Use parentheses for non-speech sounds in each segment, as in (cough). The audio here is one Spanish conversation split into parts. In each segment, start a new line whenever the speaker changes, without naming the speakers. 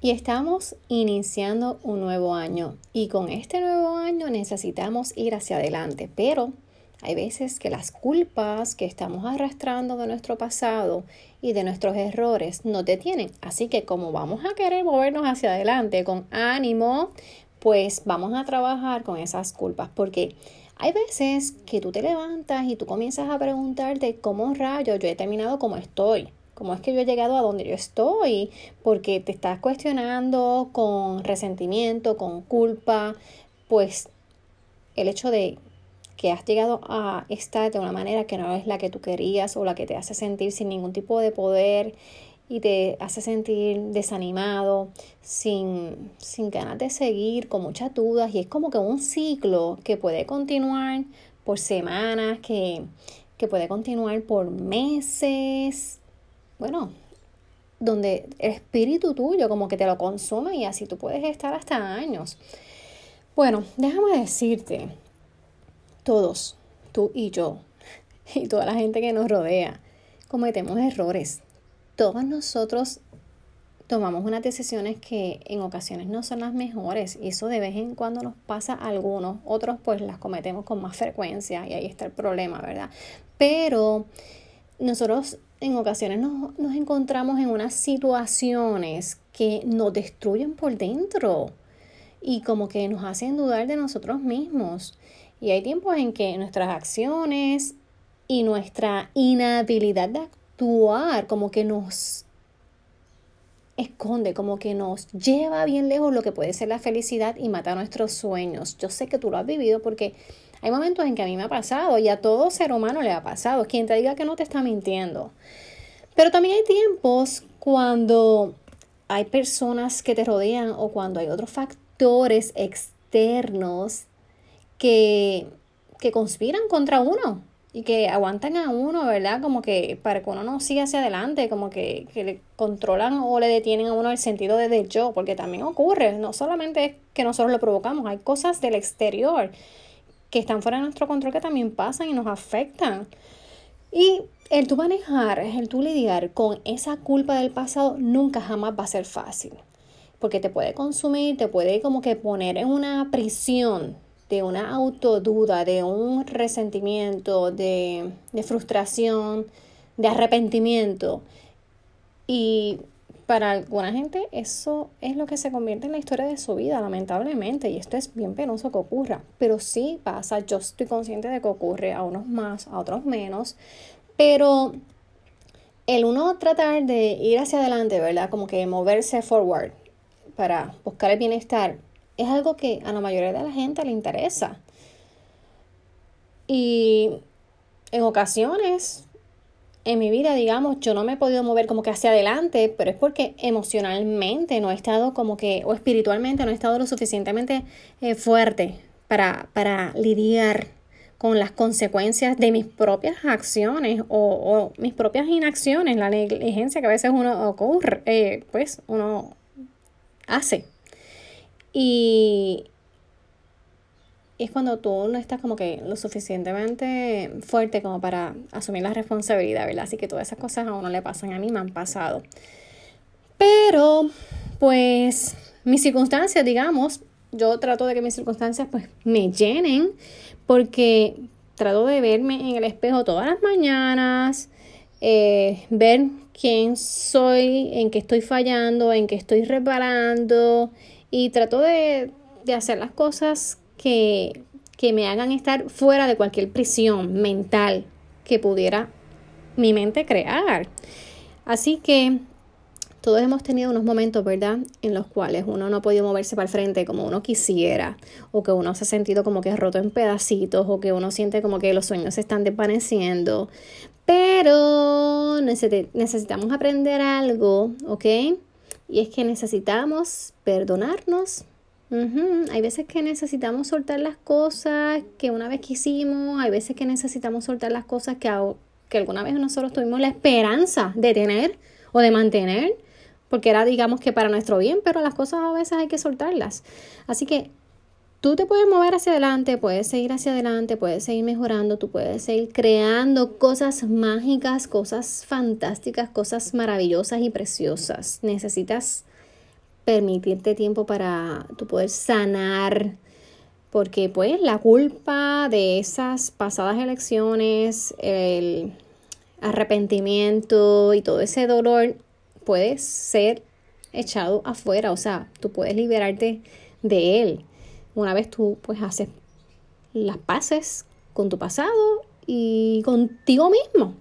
Y estamos iniciando un nuevo año y con este nuevo año necesitamos ir hacia adelante, pero hay veces que las culpas que estamos arrastrando de nuestro pasado y de nuestros errores nos detienen. Así que como vamos a querer movernos hacia adelante con ánimo, pues vamos a trabajar con esas culpas porque hay veces que tú te levantas y tú comienzas a preguntarte cómo rayo yo he terminado como estoy. ¿Cómo es que yo he llegado a donde yo estoy? Porque te estás cuestionando con resentimiento, con culpa, pues el hecho de que has llegado a estar de una manera que no es la que tú querías o la que te hace sentir sin ningún tipo de poder y te hace sentir desanimado, sin, sin ganas de seguir, con muchas dudas y es como que un ciclo que puede continuar por semanas, que, que puede continuar por meses, bueno, donde el espíritu tuyo como que te lo consume y así tú puedes estar hasta años. Bueno, déjame decirte, todos, tú y yo, (laughs) y toda la gente que nos rodea, cometemos errores. Todos nosotros tomamos unas decisiones que en ocasiones no son las mejores y eso de vez en cuando nos pasa a algunos, otros pues las cometemos con más frecuencia y ahí está el problema, ¿verdad? Pero nosotros en ocasiones nos, encontramos en unas situaciones que nos destruyen por dentro y como que nos hacen dudar de nosotros mismos. Y hay tiempos en que nuestras acciones y nuestra inhabilidad de actuar como que nos esconde, como que nos lleva bien lejos lo que puede ser la felicidad y mata nuestros sueños. Yo sé que tú lo has vivido porque hay momentos en que a mí me ha pasado y a todo ser humano le ha pasado. Quien te diga que no te está mintiendo. Pero también hay tiempos cuando hay personas que te rodean o cuando hay otros factores externos que, que conspiran contra uno y que aguantan a uno, ¿verdad? Como que para que uno no siga hacia adelante, como que, que le controlan o le detienen a uno el sentido de yo, porque también ocurre, no solamente es que nosotros lo provocamos, hay cosas del exterior que están fuera de nuestro control que también pasan y nos afectan. Y el tú manejar, el tú lidiar con esa culpa del pasado nunca jamás va a ser fácil. Porque te puede consumir, te puede como que poner en una prisión de una autoduda, de un resentimiento, de, de frustración, de arrepentimiento. Y para alguna gente eso es lo que se convierte en la historia de su vida, lamentablemente, y esto es bien penoso que ocurra, pero sí pasa, yo estoy consciente de que ocurre a unos más, a otros menos, pero el uno tratar de ir hacia adelante, ¿verdad? Como que moverse forward para buscar el bienestar, es algo que a la mayoría de la gente le interesa. Y en ocasiones en mi vida, digamos, yo no me he podido mover como que hacia adelante, pero es porque emocionalmente no he estado como que, o espiritualmente no he estado lo suficientemente eh, fuerte para, para lidiar con las consecuencias de mis propias acciones o, mis propias inacciones, la negligencia que a veces uno ocurre, eh, pues uno hace. Y, es cuando tú no estás como que lo suficientemente fuerte como para asumir la responsabilidad, ¿verdad? Así que todas esas cosas a uno le pasan, a mí me han pasado. Pero, pues, mis circunstancias, digamos, yo trato de que mis circunstancias pues me llenen porque trato de verme en el espejo todas las mañanas, eh, ver quién soy, en qué estoy fallando, en qué estoy reparando y trato de, de hacer las cosas que, que me hagan estar fuera de cualquier prisión mental que pudiera mi mente crear. Así que todos hemos tenido unos momentos, ¿verdad?, en los cuales uno no ha podido moverse para el frente como uno quisiera, o que uno se ha sentido como que roto en pedacitos, o que uno siente como que los sueños se están desvaneciendo. Pero necesitamos aprender algo, ¿ok? Y es que necesitamos perdonarnos hay veces que necesitamos soltar las cosas que una vez quisimos, hay veces que necesitamos soltar las cosas que, que alguna vez nosotros tuvimos la esperanza de tener o de mantener, porque era digamos que para nuestro bien, pero las cosas a veces hay que soltarlas. Así que tú te puedes mover hacia adelante, puedes seguir hacia adelante, puedes seguir mejorando, tú puedes seguir creando cosas mágicas, cosas fantásticas, cosas maravillosas y preciosas. Necesitas permitirte tiempo para tu poder sanar, porque pues la culpa de esas pasadas elecciones, el arrepentimiento y todo ese dolor puede ser echado afuera, o sea, tú puedes liberarte de él. Una vez tú pues haces las paces con tu pasado y contigo mismo.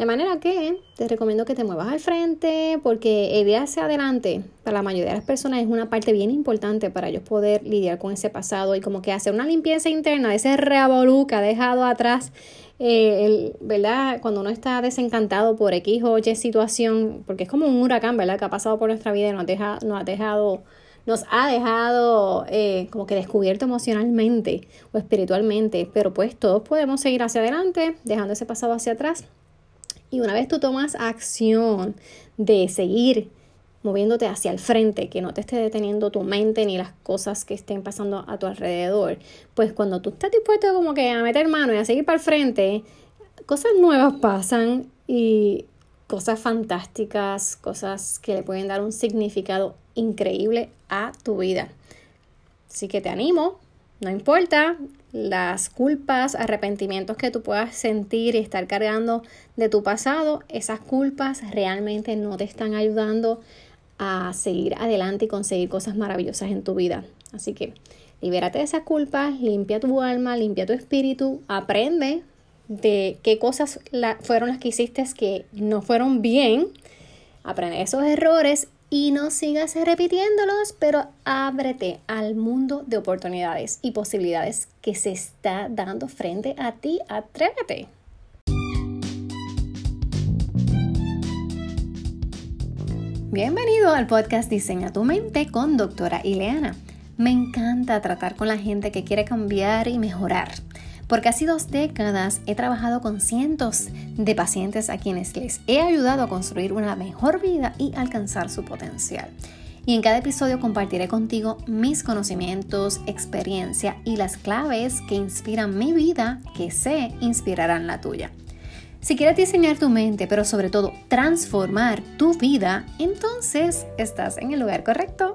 De manera que te recomiendo que te muevas al frente porque el día hacia adelante para la mayoría de las personas es una parte bien importante para ellos poder lidiar con ese pasado y como que hacer una limpieza interna de ese revolú que ha dejado atrás, eh, el, ¿verdad? Cuando uno está desencantado por X o Y situación, porque es como un huracán, ¿verdad? Que ha pasado por nuestra vida y nos, deja, nos ha dejado nos ha dejado eh, como que descubierto emocionalmente o espiritualmente, pero pues todos podemos seguir hacia adelante, dejando ese pasado hacia atrás y una vez tú tomas acción de seguir moviéndote hacia el frente, que no te esté deteniendo tu mente ni las cosas que estén pasando a tu alrededor, pues cuando tú estás dispuesto como que a meter mano y a seguir para el frente, cosas nuevas pasan y cosas fantásticas, cosas que le pueden dar un significado increíble a tu vida. Así que te animo, no importa, las culpas, arrepentimientos que tú puedas sentir y estar cargando de tu pasado, esas culpas realmente no te están ayudando a seguir adelante y conseguir cosas maravillosas en tu vida. Así que libérate de esas culpas, limpia tu alma, limpia tu espíritu, aprende de qué cosas fueron las que hiciste que no fueron bien, aprende esos errores y no sigas repitiéndolos, pero ábrete al mundo de oportunidades y posibilidades que se está dando frente a ti. Atrévete. Bienvenido al podcast Diseña tu mente con doctora Ileana. Me encanta tratar con la gente que quiere cambiar y mejorar por casi dos décadas he trabajado con cientos de pacientes a quienes les he ayudado a construir una mejor vida y alcanzar su potencial. Y en cada episodio compartiré contigo mis conocimientos, experiencia y las claves que inspiran mi vida que sé inspirarán la tuya. Si quieres diseñar tu mente, pero sobre todo transformar tu vida, entonces estás en el lugar correcto.